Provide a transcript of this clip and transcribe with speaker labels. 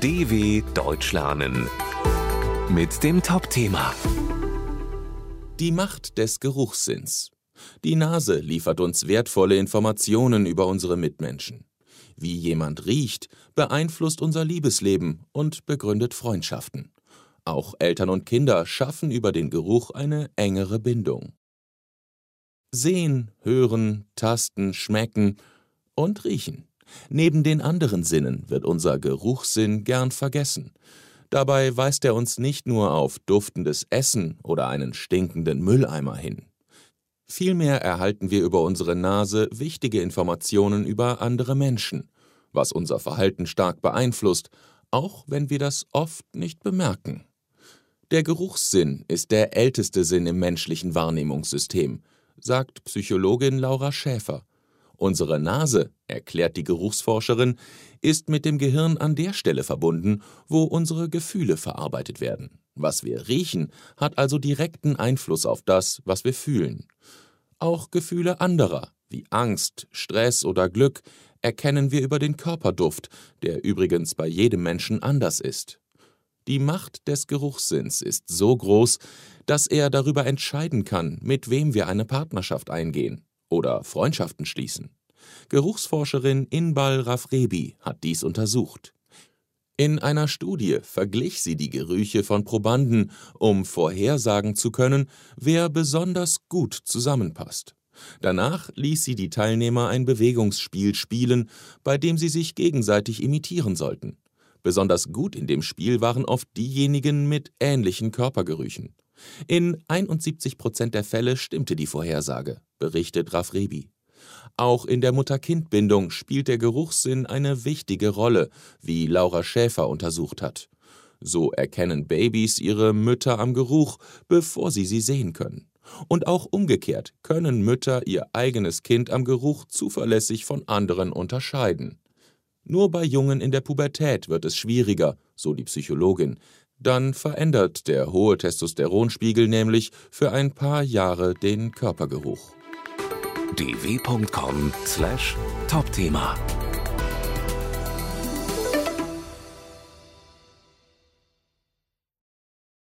Speaker 1: DW Deutsch lernen mit dem Top-Thema
Speaker 2: Die Macht des Geruchssinns. Die Nase liefert uns wertvolle Informationen über unsere Mitmenschen. Wie jemand riecht, beeinflusst unser Liebesleben und begründet Freundschaften. Auch Eltern und Kinder schaffen über den Geruch eine engere Bindung. Sehen, hören, tasten, schmecken und riechen. Neben den anderen Sinnen wird unser Geruchssinn gern vergessen. Dabei weist er uns nicht nur auf duftendes Essen oder einen stinkenden Mülleimer hin. Vielmehr erhalten wir über unsere Nase wichtige Informationen über andere Menschen, was unser Verhalten stark beeinflusst, auch wenn wir das oft nicht bemerken. Der Geruchssinn ist der älteste Sinn im menschlichen Wahrnehmungssystem, sagt Psychologin Laura Schäfer. Unsere Nase, erklärt die Geruchsforscherin, ist mit dem Gehirn an der Stelle verbunden, wo unsere Gefühle verarbeitet werden. Was wir riechen, hat also direkten Einfluss auf das, was wir fühlen. Auch Gefühle anderer, wie Angst, Stress oder Glück, erkennen wir über den Körperduft, der übrigens bei jedem Menschen anders ist. Die Macht des Geruchssinns ist so groß, dass er darüber entscheiden kann, mit wem wir eine Partnerschaft eingehen oder Freundschaften schließen. Geruchsforscherin Inbal Rafrebi hat dies untersucht. In einer Studie verglich sie die Gerüche von Probanden, um vorhersagen zu können, wer besonders gut zusammenpasst. Danach ließ sie die Teilnehmer ein Bewegungsspiel spielen, bei dem sie sich gegenseitig imitieren sollten. Besonders gut in dem Spiel waren oft diejenigen mit ähnlichen Körpergerüchen. In 71 Prozent der Fälle stimmte die Vorhersage, berichtet Rafrebi. Auch in der Mutter-Kind-Bindung spielt der Geruchssinn eine wichtige Rolle, wie Laura Schäfer untersucht hat. So erkennen Babys ihre Mütter am Geruch, bevor sie sie sehen können. Und auch umgekehrt können Mütter ihr eigenes Kind am Geruch zuverlässig von anderen unterscheiden. Nur bei Jungen in der Pubertät wird es schwieriger, so die Psychologin, dann verändert der hohe Testosteronspiegel nämlich für ein paar Jahre den Körpergeruch.
Speaker 1: dw.com/topthema